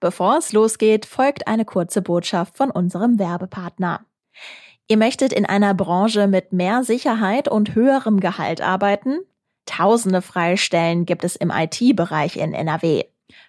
Bevor es losgeht, folgt eine kurze Botschaft von unserem Werbepartner. Ihr möchtet in einer Branche mit mehr Sicherheit und höherem Gehalt arbeiten? Tausende Freistellen gibt es im IT-Bereich in NRW.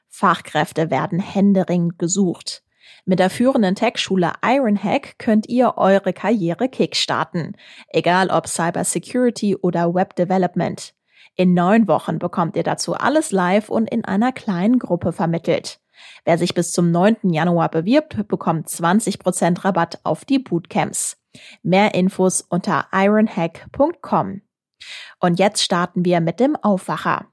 Fachkräfte werden händeringend gesucht. Mit der führenden Tech-Schule Ironhack könnt ihr eure Karriere kickstarten, egal ob Cybersecurity oder Web Development. In neun Wochen bekommt ihr dazu alles live und in einer kleinen Gruppe vermittelt. Wer sich bis zum 9. Januar bewirbt, bekommt 20% Rabatt auf die Bootcamps. Mehr Infos unter ironhack.com. Und jetzt starten wir mit dem Aufwacher.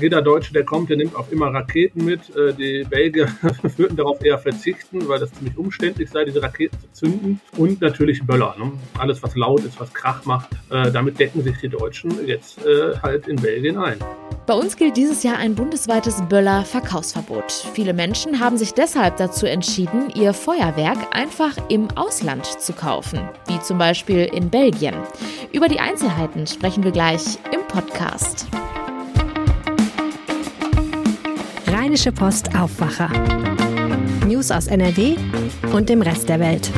Jeder Deutsche, der kommt, der nimmt auch immer Raketen mit. Äh, die Belgier würden darauf eher verzichten, weil das ziemlich umständlich sei, diese Raketen zu zünden. Und natürlich Böller. Ne? Alles, was laut ist, was Krach macht, äh, damit decken sich die Deutschen jetzt äh, halt in Belgien ein. Bei uns gilt dieses Jahr ein bundesweites Böller-Verkaufsverbot. Viele Menschen haben sich deshalb dazu entschieden, ihr Feuerwerk einfach im Ausland zu kaufen, wie zum Beispiel in Belgien. Über die Einzelheiten sprechen wir gleich im Podcast. Rheinische Post Aufwacher. News aus NRW und dem Rest der Welt.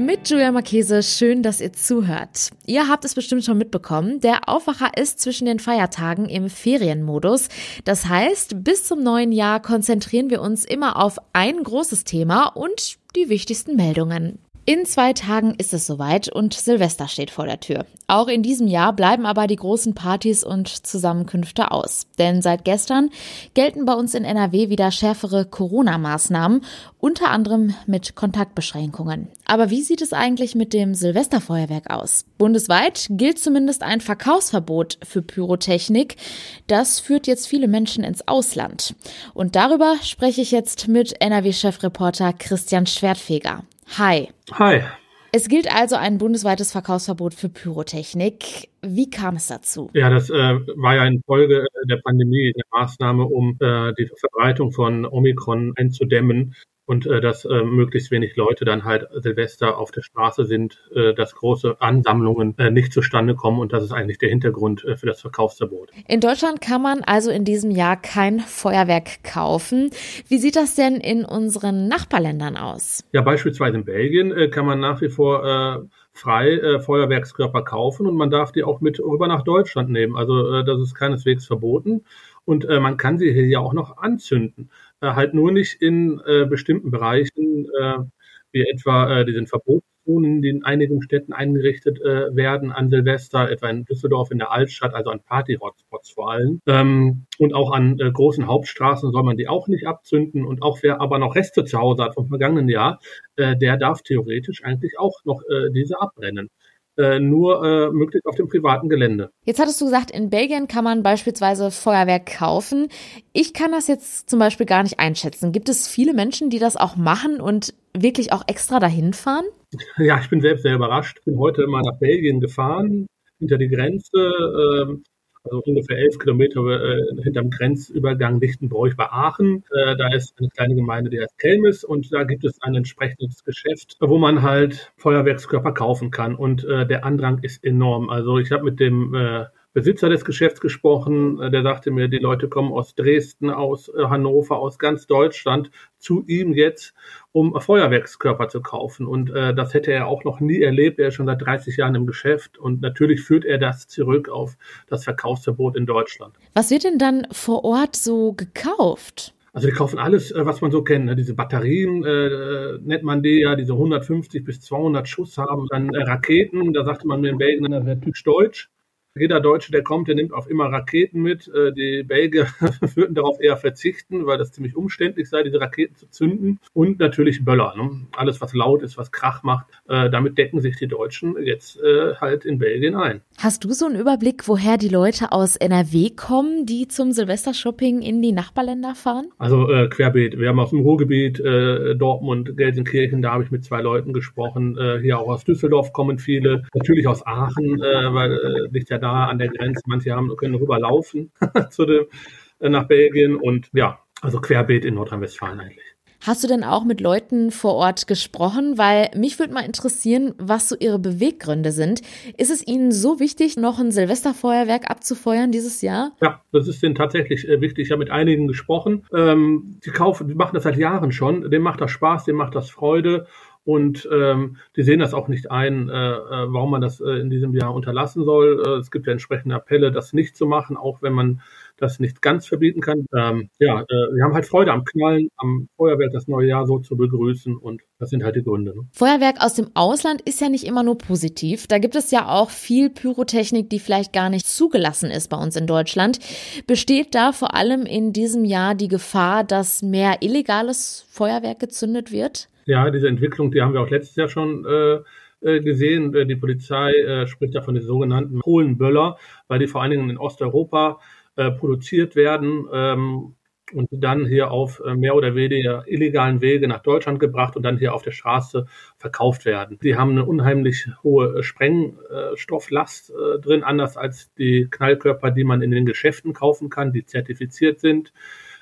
Mit Julia Marchese, schön, dass ihr zuhört. Ihr habt es bestimmt schon mitbekommen, der Aufwacher ist zwischen den Feiertagen im Ferienmodus. Das heißt, bis zum neuen Jahr konzentrieren wir uns immer auf ein großes Thema und die wichtigsten Meldungen. In zwei Tagen ist es soweit und Silvester steht vor der Tür. Auch in diesem Jahr bleiben aber die großen Partys und Zusammenkünfte aus. Denn seit gestern gelten bei uns in NRW wieder schärfere Corona-Maßnahmen, unter anderem mit Kontaktbeschränkungen. Aber wie sieht es eigentlich mit dem Silvesterfeuerwerk aus? Bundesweit gilt zumindest ein Verkaufsverbot für Pyrotechnik. Das führt jetzt viele Menschen ins Ausland. Und darüber spreche ich jetzt mit NRW-Chefreporter Christian Schwertfeger. Hi. Hi. Es gilt also ein bundesweites Verkaufsverbot für Pyrotechnik. Wie kam es dazu? Ja, das äh, war ja in Folge der Pandemie eine Maßnahme, um äh, die Verbreitung von Omikron einzudämmen und äh, dass äh, möglichst wenig Leute dann halt Silvester auf der Straße sind, äh, dass große Ansammlungen äh, nicht zustande kommen und das ist eigentlich der Hintergrund äh, für das Verkaufsverbot. In Deutschland kann man also in diesem Jahr kein Feuerwerk kaufen. Wie sieht das denn in unseren Nachbarländern aus? Ja, beispielsweise in Belgien äh, kann man nach wie vor äh, frei äh, Feuerwerkskörper kaufen und man darf die auch mit rüber nach Deutschland nehmen. Also äh, das ist keineswegs verboten und äh, man kann sie hier ja auch noch anzünden. Äh, halt nur nicht in äh, bestimmten Bereichen, äh, wie etwa äh, diesen Verbotszonen, die in einigen Städten eingerichtet äh, werden an Silvester, etwa in Düsseldorf in der Altstadt, also an Party-Hotspots vor allem. Ähm, und auch an äh, großen Hauptstraßen soll man die auch nicht abzünden. Und auch wer aber noch Reste zu Hause hat vom vergangenen Jahr, äh, der darf theoretisch eigentlich auch noch äh, diese abbrennen. Äh, nur äh, möglichst auf dem privaten Gelände. Jetzt hattest du gesagt, in Belgien kann man beispielsweise Feuerwerk kaufen. Ich kann das jetzt zum Beispiel gar nicht einschätzen. Gibt es viele Menschen, die das auch machen und wirklich auch extra dahin fahren? Ja, ich bin selbst sehr überrascht. Bin heute mal nach Belgien gefahren, hinter die Grenze. Ähm, also ungefähr elf Kilometer äh, hinterm Grenzübergang Lichtenbroich bei Aachen. Äh, da ist eine kleine Gemeinde, die heißt Kelmis und da gibt es ein entsprechendes Geschäft, wo man halt Feuerwerkskörper kaufen kann und äh, der Andrang ist enorm. Also ich habe mit dem äh, Besitzer des Geschäfts gesprochen, äh, der sagte mir, die Leute kommen aus Dresden, aus äh, Hannover, aus ganz Deutschland zu ihm jetzt, um Feuerwerkskörper zu kaufen. Und äh, das hätte er auch noch nie erlebt. Er ist schon seit 30 Jahren im Geschäft und natürlich führt er das zurück auf das Verkaufsverbot in Deutschland. Was wird denn dann vor Ort so gekauft? Also die kaufen alles, was man so kennt. Ne? Diese Batterien äh, nennt man die ja, diese 150 bis 200 Schuss haben. Dann äh, Raketen, da sagte man mir in Belgien, das wäre typisch deutsch. Jeder Deutsche, der kommt, der nimmt auch immer Raketen mit. Äh, die Belgier würden darauf eher verzichten, weil das ziemlich umständlich sei, diese Raketen zu zünden. Und natürlich Böller. Ne? Alles, was laut ist, was Krach macht, äh, damit decken sich die Deutschen jetzt äh, halt in Belgien ein. Hast du so einen Überblick, woher die Leute aus NRW kommen, die zum Silvestershopping in die Nachbarländer fahren? Also äh, querbeet. Wir haben aus dem Ruhrgebiet, äh, Dortmund, Gelsenkirchen, da habe ich mit zwei Leuten gesprochen. Äh, hier auch aus Düsseldorf kommen viele. Natürlich aus Aachen, weil äh, liegt ja da an der Grenze. Manche haben, können rüberlaufen zu dem, äh, nach Belgien und ja, also querbeet in Nordrhein-Westfalen eigentlich. Hast du denn auch mit Leuten vor Ort gesprochen? Weil mich würde mal interessieren, was so ihre Beweggründe sind. Ist es ihnen so wichtig, noch ein Silvesterfeuerwerk abzufeuern dieses Jahr? Ja, das ist denen tatsächlich äh, wichtig. Ich habe mit einigen gesprochen. Ähm, die kaufen, die machen das seit Jahren schon. Dem macht das Spaß, dem macht das Freude. Und ähm, die sehen das auch nicht ein, äh, äh warum man das äh, in diesem Jahr unterlassen soll. Äh, es gibt ja entsprechende Appelle, das nicht zu machen, auch wenn man das nicht ganz verbieten kann. Ähm, ja, äh, wir haben halt Freude am Knallen, am Feuerwerk das neue Jahr so zu begrüßen und das sind halt die Gründe. Ne? Feuerwerk aus dem Ausland ist ja nicht immer nur positiv. Da gibt es ja auch viel Pyrotechnik, die vielleicht gar nicht zugelassen ist bei uns in Deutschland. Besteht da vor allem in diesem Jahr die Gefahr, dass mehr illegales Feuerwerk gezündet wird? Ja, diese Entwicklung, die haben wir auch letztes Jahr schon äh, äh gesehen. Äh, die Polizei äh, spricht ja von den sogenannten Kohlenböller, weil die vor allen Dingen in Osteuropa äh, produziert werden ähm, und dann hier auf äh, mehr oder weniger illegalen Wege nach Deutschland gebracht und dann hier auf der Straße verkauft werden. Die haben eine unheimlich hohe Sprengstofflast drin, anders als die Knallkörper, die man in den Geschäften kaufen kann, die zertifiziert sind.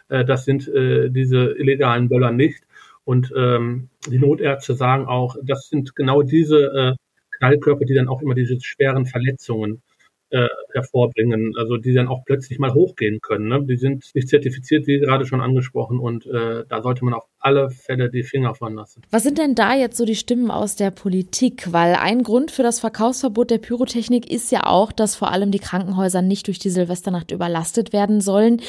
Das sind diese illegalen Böller nicht. Und ähm, die Notärzte sagen auch, das sind genau diese äh, Knallkörper, die dann auch immer diese schweren Verletzungen äh, hervorbringen, also die dann auch plötzlich mal hochgehen können. Ne? Die sind nicht zertifiziert, wie gerade schon angesprochen, und äh, da sollte man auf alle Fälle die Finger von lassen. Was sind denn da jetzt so die Stimmen aus der Politik? Weil ein Grund für das Verkaufsverbot der Pyrotechnik ist ja auch, dass vor allem die Krankenhäuser nicht durch die Silvesternacht überlastet werden sollen.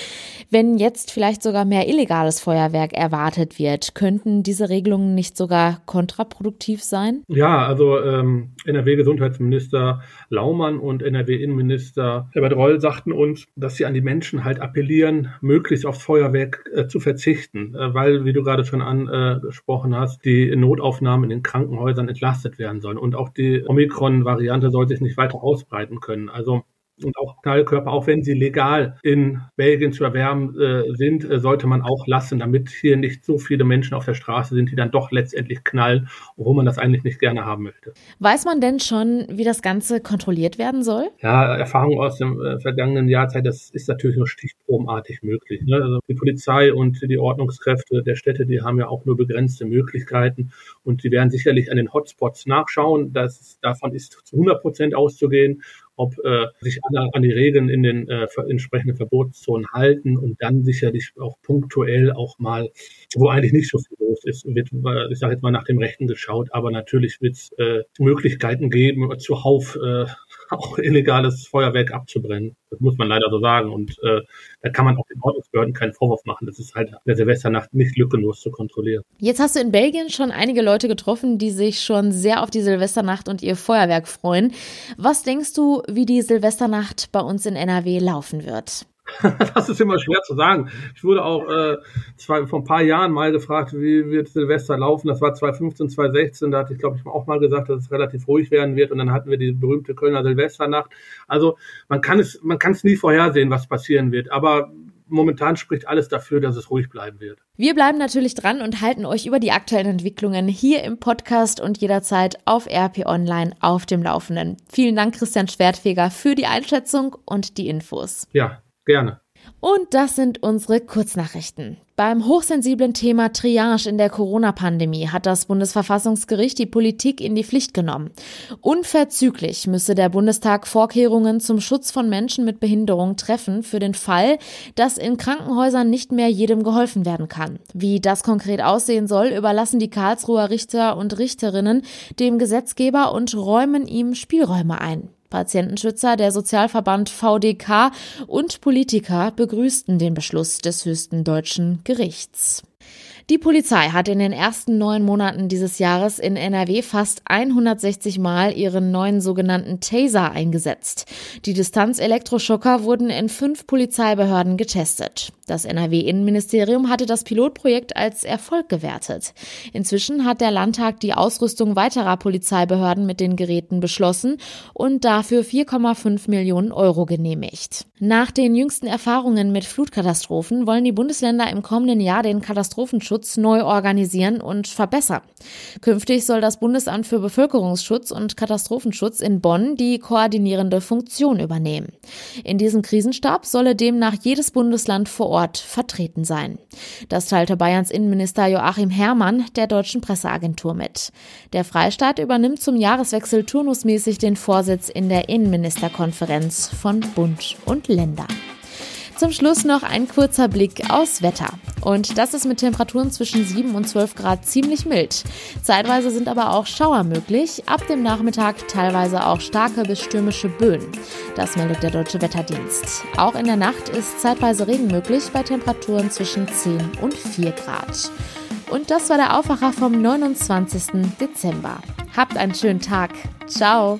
Wenn jetzt vielleicht sogar mehr illegales Feuerwerk erwartet wird, könnten diese Regelungen nicht sogar kontraproduktiv sein? Ja, also ähm, NRW-Gesundheitsminister Laumann und NRW-Innenminister Herbert Reul sagten uns, dass sie an die Menschen halt appellieren, möglichst aufs Feuerwerk äh, zu verzichten, äh, weil, wie du gerade schon angesprochen hast, die Notaufnahmen in den Krankenhäusern entlastet werden sollen. Und auch die Omikron-Variante soll sich nicht weiter ausbreiten können. Also und auch Knallkörper, auch wenn sie legal in Belgien zu erwerben äh, sind, äh, sollte man auch lassen, damit hier nicht so viele Menschen auf der Straße sind, die dann doch letztendlich knallen, obwohl man das eigentlich nicht gerne haben möchte. Weiß man denn schon, wie das Ganze kontrolliert werden soll? Ja, Erfahrung aus dem äh, vergangenen Jahrzeit, das ist natürlich nur stichprobenartig möglich. Ne? Also die Polizei und die Ordnungskräfte der Städte, die haben ja auch nur begrenzte Möglichkeiten und sie werden sicherlich an den Hotspots nachschauen. Das, davon ist zu 100 Prozent auszugehen ob äh, sich alle an die Regeln in den äh, entsprechenden Verbotszonen halten und dann sicherlich auch punktuell auch mal, wo eigentlich nicht so viel los ist, wird, äh, ich sage jetzt mal, nach dem Rechten geschaut, aber natürlich wird es äh, Möglichkeiten geben, zuhauf äh, auch illegales Feuerwerk abzubrennen. Das muss man leider so sagen. Und äh, da kann man auch den Ordnungsbehörden keinen Vorwurf machen. Das ist halt in der Silvesternacht nicht lückenlos zu kontrollieren. Jetzt hast du in Belgien schon einige Leute getroffen, die sich schon sehr auf die Silvesternacht und ihr Feuerwerk freuen. Was denkst du, wie die Silvesternacht bei uns in NRW laufen wird? das ist immer schwer zu sagen. Ich wurde auch äh, zwei, vor ein paar Jahren mal gefragt, wie wird Silvester laufen. Das war 2015, 2016. Da hatte ich, glaube ich, auch mal gesagt, dass es relativ ruhig werden wird. Und dann hatten wir die berühmte Kölner Silvesternacht. Also man kann es, man kann es nie vorhersehen, was passieren wird. Aber momentan spricht alles dafür, dass es ruhig bleiben wird. Wir bleiben natürlich dran und halten euch über die aktuellen Entwicklungen hier im Podcast und jederzeit auf RP Online auf dem Laufenden. Vielen Dank, Christian Schwertfeger, für die Einschätzung und die Infos. Ja, Gerne. Und das sind unsere Kurznachrichten. Beim hochsensiblen Thema Triage in der Corona-Pandemie hat das Bundesverfassungsgericht die Politik in die Pflicht genommen. Unverzüglich müsse der Bundestag Vorkehrungen zum Schutz von Menschen mit Behinderung treffen für den Fall, dass in Krankenhäusern nicht mehr jedem geholfen werden kann. Wie das konkret aussehen soll, überlassen die Karlsruher Richter und Richterinnen dem Gesetzgeber und räumen ihm Spielräume ein. Patientenschützer, der Sozialverband VDK und Politiker begrüßten den Beschluss des höchsten deutschen Gerichts. Die Polizei hat in den ersten neun Monaten dieses Jahres in NRW fast 160 Mal ihren neuen sogenannten Taser eingesetzt. Die Distanzelektroschocker wurden in fünf Polizeibehörden getestet. Das NRW-Innenministerium hatte das Pilotprojekt als Erfolg gewertet. Inzwischen hat der Landtag die Ausrüstung weiterer Polizeibehörden mit den Geräten beschlossen und dafür 4,5 Millionen Euro genehmigt. Nach den jüngsten Erfahrungen mit Flutkatastrophen wollen die Bundesländer im kommenden Jahr den Katastrophenschutz neu organisieren und verbessern. Künftig soll das Bundesamt für Bevölkerungsschutz und Katastrophenschutz in Bonn die koordinierende Funktion übernehmen. In diesem Krisenstab solle demnach jedes Bundesland vor Ort vertreten sein. Das teilte Bayerns Innenminister Joachim Herrmann der deutschen Presseagentur mit. Der Freistaat übernimmt zum Jahreswechsel turnusmäßig den Vorsitz in der Innenministerkonferenz von Bund und Länder. Zum Schluss noch ein kurzer Blick aufs Wetter. Und das ist mit Temperaturen zwischen 7 und 12 Grad ziemlich mild. Zeitweise sind aber auch Schauer möglich, ab dem Nachmittag teilweise auch starke bis stürmische Böen. Das meldet der Deutsche Wetterdienst. Auch in der Nacht ist zeitweise Regen möglich bei Temperaturen zwischen 10 und 4 Grad. Und das war der Aufwacher vom 29. Dezember. Habt einen schönen Tag. Ciao.